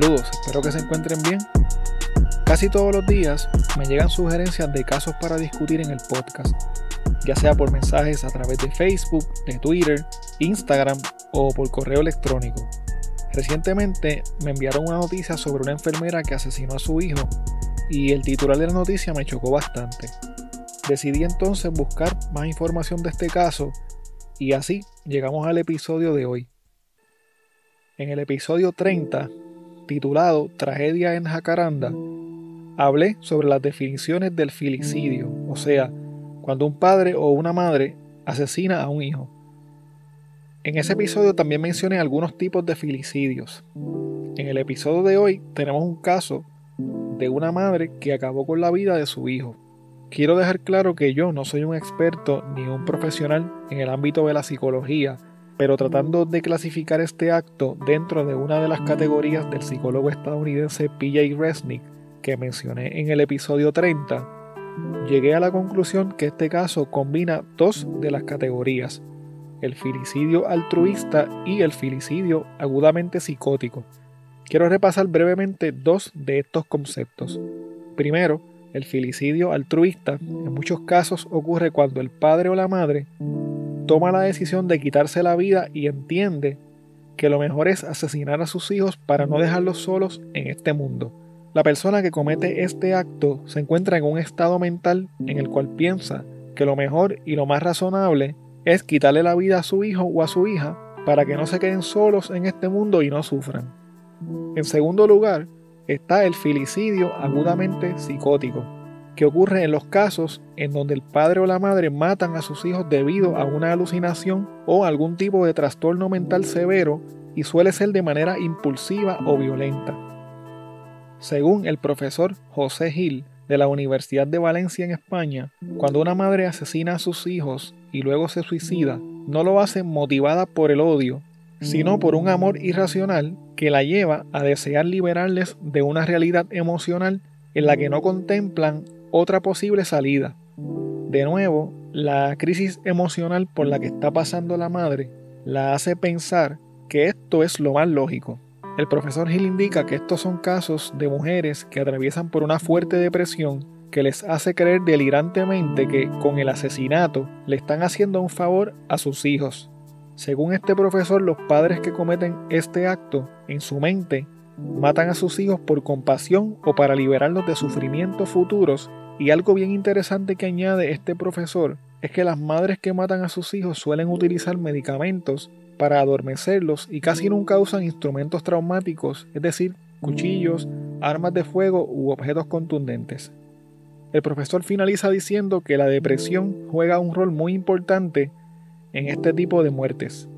Saludos, espero que se encuentren bien. Casi todos los días me llegan sugerencias de casos para discutir en el podcast, ya sea por mensajes a través de Facebook, de Twitter, Instagram o por correo electrónico. Recientemente me enviaron una noticia sobre una enfermera que asesinó a su hijo y el titular de la noticia me chocó bastante. Decidí entonces buscar más información de este caso y así llegamos al episodio de hoy. En el episodio 30, titulado Tragedia en Jacaranda, hablé sobre las definiciones del filicidio, o sea, cuando un padre o una madre asesina a un hijo. En ese episodio también mencioné algunos tipos de filicidios. En el episodio de hoy tenemos un caso de una madre que acabó con la vida de su hijo. Quiero dejar claro que yo no soy un experto ni un profesional en el ámbito de la psicología, pero tratando de clasificar este acto dentro de una de las categorías del psicólogo estadounidense PJ Resnick que mencioné en el episodio 30, llegué a la conclusión que este caso combina dos de las categorías, el filicidio altruista y el filicidio agudamente psicótico. Quiero repasar brevemente dos de estos conceptos. Primero, el filicidio altruista en muchos casos ocurre cuando el padre o la madre toma la decisión de quitarse la vida y entiende que lo mejor es asesinar a sus hijos para no dejarlos solos en este mundo. La persona que comete este acto se encuentra en un estado mental en el cual piensa que lo mejor y lo más razonable es quitarle la vida a su hijo o a su hija para que no se queden solos en este mundo y no sufran. En segundo lugar, está el filicidio agudamente psicótico, que ocurre en los casos en donde el padre o la madre matan a sus hijos debido a una alucinación o algún tipo de trastorno mental severo y suele ser de manera impulsiva o violenta. Según el profesor José Gil de la Universidad de Valencia en España, cuando una madre asesina a sus hijos y luego se suicida, no lo hace motivada por el odio, sino por un amor irracional que la lleva a desear liberarles de una realidad emocional en la que no contemplan otra posible salida. De nuevo, la crisis emocional por la que está pasando la madre la hace pensar que esto es lo más lógico. El profesor Hill indica que estos son casos de mujeres que atraviesan por una fuerte depresión que les hace creer delirantemente que con el asesinato le están haciendo un favor a sus hijos. Según este profesor, los padres que cometen este acto en su mente matan a sus hijos por compasión o para liberarlos de sufrimientos futuros. Y algo bien interesante que añade este profesor es que las madres que matan a sus hijos suelen utilizar medicamentos para adormecerlos y casi nunca usan instrumentos traumáticos, es decir, cuchillos, armas de fuego u objetos contundentes. El profesor finaliza diciendo que la depresión juega un rol muy importante en este tipo de muertes.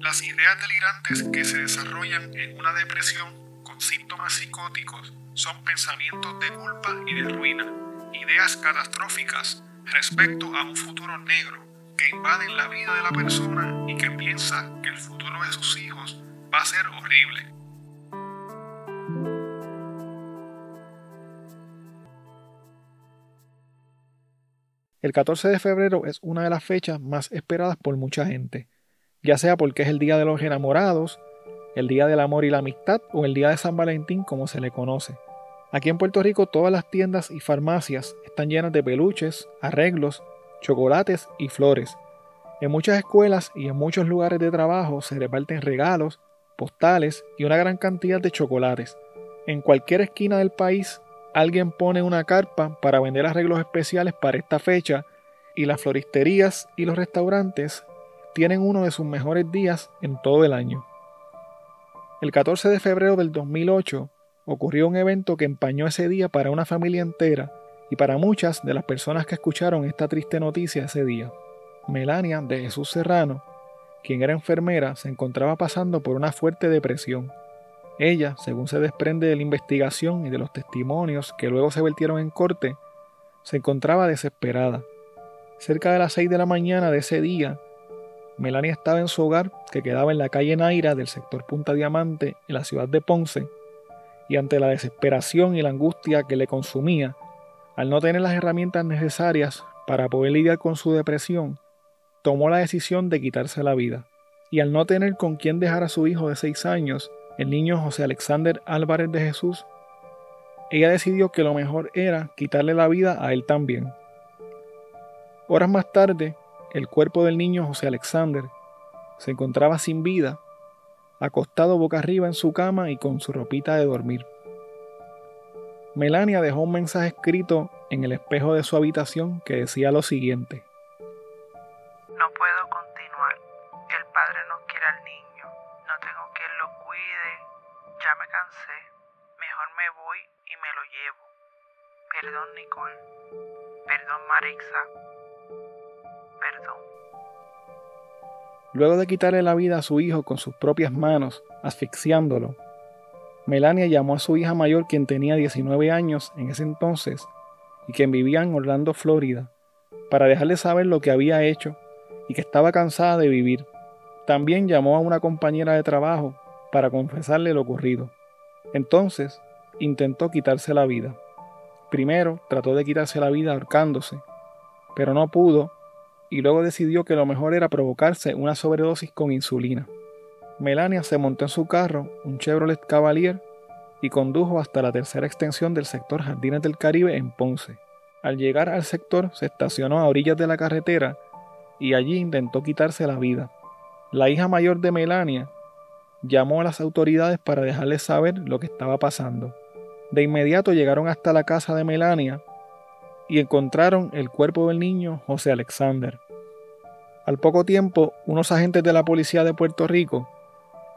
Las ideas delirantes que se desarrollan en una depresión síntomas psicóticos son pensamientos de culpa y de ruina, ideas catastróficas respecto a un futuro negro que invaden la vida de la persona y que piensa que el futuro de sus hijos va a ser horrible. El 14 de febrero es una de las fechas más esperadas por mucha gente, ya sea porque es el Día de los Enamorados, el Día del Amor y la Amistad o el Día de San Valentín como se le conoce. Aquí en Puerto Rico todas las tiendas y farmacias están llenas de peluches, arreglos, chocolates y flores. En muchas escuelas y en muchos lugares de trabajo se reparten regalos, postales y una gran cantidad de chocolates. En cualquier esquina del país alguien pone una carpa para vender arreglos especiales para esta fecha y las floristerías y los restaurantes tienen uno de sus mejores días en todo el año. El 14 de febrero del 2008 ocurrió un evento que empañó ese día para una familia entera y para muchas de las personas que escucharon esta triste noticia ese día. Melania de Jesús Serrano, quien era enfermera, se encontraba pasando por una fuerte depresión. Ella, según se desprende de la investigación y de los testimonios que luego se vertieron en corte, se encontraba desesperada. Cerca de las 6 de la mañana de ese día, Melania estaba en su hogar, que quedaba en la calle Naira del sector Punta Diamante, en la ciudad de Ponce, y ante la desesperación y la angustia que le consumía, al no tener las herramientas necesarias para poder lidiar con su depresión, tomó la decisión de quitarse la vida. Y al no tener con quién dejar a su hijo de seis años, el niño José Alexander Álvarez de Jesús, ella decidió que lo mejor era quitarle la vida a él también. Horas más tarde, el cuerpo del niño José Alexander se encontraba sin vida, acostado boca arriba en su cama y con su ropita de dormir. Melania dejó un mensaje escrito en el espejo de su habitación que decía lo siguiente. Luego de quitarle la vida a su hijo con sus propias manos, asfixiándolo, Melania llamó a su hija mayor, quien tenía 19 años en ese entonces y quien vivía en Orlando, Florida, para dejarle saber lo que había hecho y que estaba cansada de vivir. También llamó a una compañera de trabajo para confesarle lo ocurrido. Entonces intentó quitarse la vida. Primero trató de quitarse la vida ahorcándose, pero no pudo y luego decidió que lo mejor era provocarse una sobredosis con insulina. Melania se montó en su carro, un Chevrolet Cavalier, y condujo hasta la tercera extensión del sector Jardines del Caribe en Ponce. Al llegar al sector se estacionó a orillas de la carretera y allí intentó quitarse la vida. La hija mayor de Melania llamó a las autoridades para dejarles saber lo que estaba pasando. De inmediato llegaron hasta la casa de Melania y encontraron el cuerpo del niño José Alexander. Al poco tiempo, unos agentes de la policía de Puerto Rico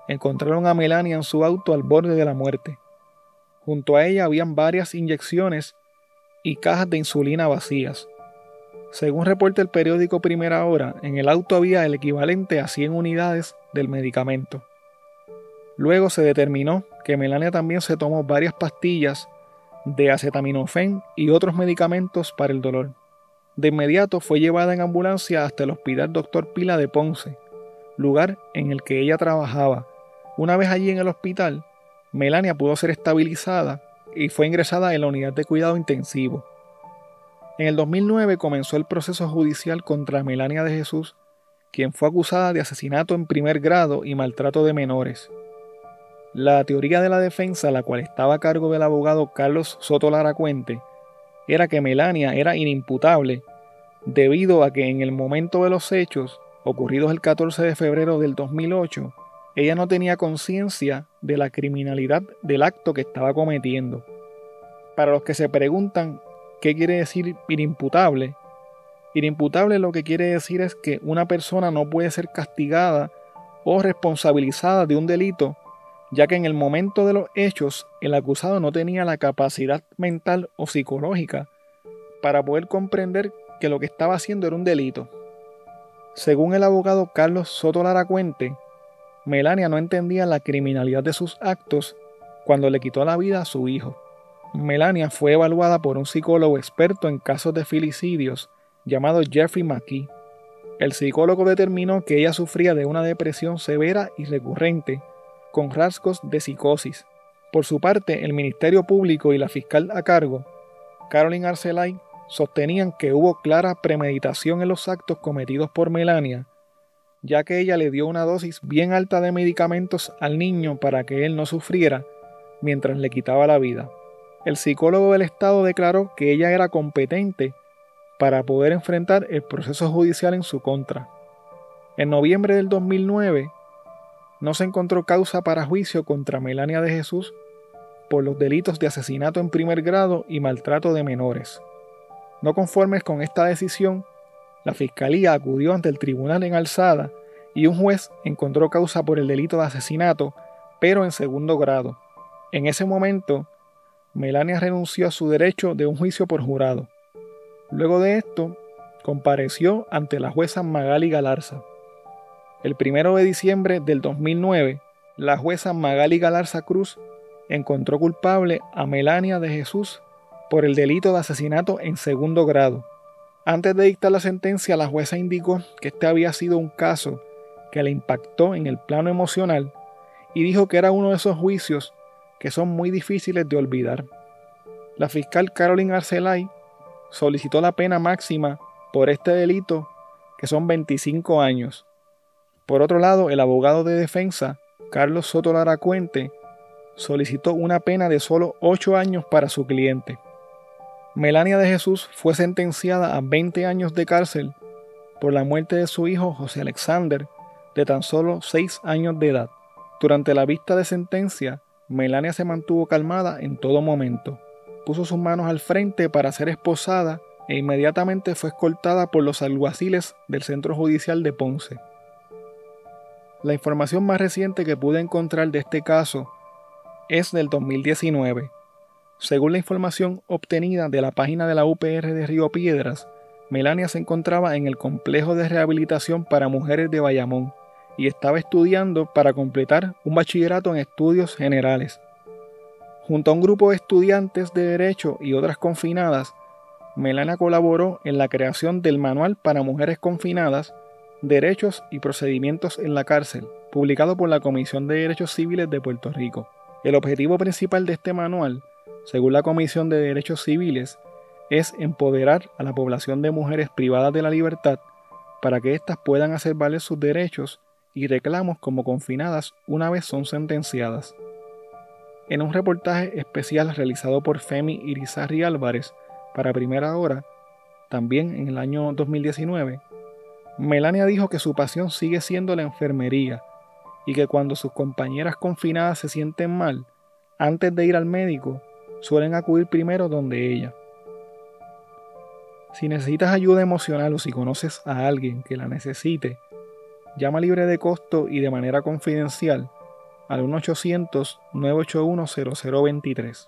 encontraron a Melania en su auto al borde de la muerte. Junto a ella habían varias inyecciones y cajas de insulina vacías. Según reporta el periódico Primera Hora, en el auto había el equivalente a 100 unidades del medicamento. Luego se determinó que Melania también se tomó varias pastillas de acetaminofén y otros medicamentos para el dolor. De inmediato fue llevada en ambulancia hasta el Hospital Dr. Pila de Ponce, lugar en el que ella trabajaba, una vez allí en el hospital, Melania pudo ser estabilizada y fue ingresada en la unidad de cuidado intensivo. En el 2009 comenzó el proceso judicial contra Melania de Jesús, quien fue acusada de asesinato en primer grado y maltrato de menores. La teoría de la defensa, la cual estaba a cargo del abogado Carlos Soto Laracuente, era que Melania era inimputable debido a que en el momento de los hechos, ocurridos el 14 de febrero del 2008, ella no tenía conciencia de la criminalidad del acto que estaba cometiendo. Para los que se preguntan qué quiere decir inimputable, inimputable lo que quiere decir es que una persona no puede ser castigada o responsabilizada de un delito, ya que en el momento de los hechos el acusado no tenía la capacidad mental o psicológica para poder comprender que lo que estaba haciendo era un delito. Según el abogado Carlos Soto Laracuente, Melania no entendía la criminalidad de sus actos cuando le quitó la vida a su hijo. Melania fue evaluada por un psicólogo experto en casos de filicidios llamado Jeffrey McKee. El psicólogo determinó que ella sufría de una depresión severa y recurrente, con rasgos de psicosis. Por su parte, el Ministerio Público y la fiscal a cargo, Caroline Arcelay, sostenían que hubo clara premeditación en los actos cometidos por Melania ya que ella le dio una dosis bien alta de medicamentos al niño para que él no sufriera mientras le quitaba la vida. El psicólogo del Estado declaró que ella era competente para poder enfrentar el proceso judicial en su contra. En noviembre del 2009, no se encontró causa para juicio contra Melania de Jesús por los delitos de asesinato en primer grado y maltrato de menores. No conformes con esta decisión, la fiscalía acudió ante el tribunal en alzada y un juez encontró causa por el delito de asesinato, pero en segundo grado. En ese momento, Melania renunció a su derecho de un juicio por jurado. Luego de esto, compareció ante la jueza Magali Galarza. El primero de diciembre del 2009, la jueza Magali Galarza Cruz encontró culpable a Melania de Jesús por el delito de asesinato en segundo grado. Antes de dictar la sentencia, la jueza indicó que este había sido un caso que le impactó en el plano emocional y dijo que era uno de esos juicios que son muy difíciles de olvidar. La fiscal Caroline Arcelay solicitó la pena máxima por este delito, que son 25 años. Por otro lado, el abogado de defensa Carlos Soto Laracuente, solicitó una pena de solo 8 años para su cliente. Melania de Jesús fue sentenciada a 20 años de cárcel por la muerte de su hijo José Alexander, de tan solo 6 años de edad. Durante la vista de sentencia, Melania se mantuvo calmada en todo momento. Puso sus manos al frente para ser esposada e inmediatamente fue escoltada por los alguaciles del Centro Judicial de Ponce. La información más reciente que pude encontrar de este caso es del 2019. Según la información obtenida de la página de la UPR de Río Piedras, Melania se encontraba en el complejo de rehabilitación para mujeres de Bayamón y estaba estudiando para completar un bachillerato en estudios generales. Junto a un grupo de estudiantes de derecho y otras confinadas, Melania colaboró en la creación del Manual para Mujeres Confinadas, Derechos y Procedimientos en la Cárcel, publicado por la Comisión de Derechos Civiles de Puerto Rico. El objetivo principal de este manual, según la Comisión de Derechos Civiles, es empoderar a la población de mujeres privadas de la libertad para que éstas puedan hacer valer sus derechos y reclamos como confinadas una vez son sentenciadas. En un reportaje especial realizado por Femi Irizarri Álvarez para Primera Hora, también en el año 2019, Melania dijo que su pasión sigue siendo la enfermería y que cuando sus compañeras confinadas se sienten mal, antes de ir al médico, suelen acudir primero donde ella. Si necesitas ayuda emocional o si conoces a alguien que la necesite, llama libre de costo y de manera confidencial al 1-800-981-0023.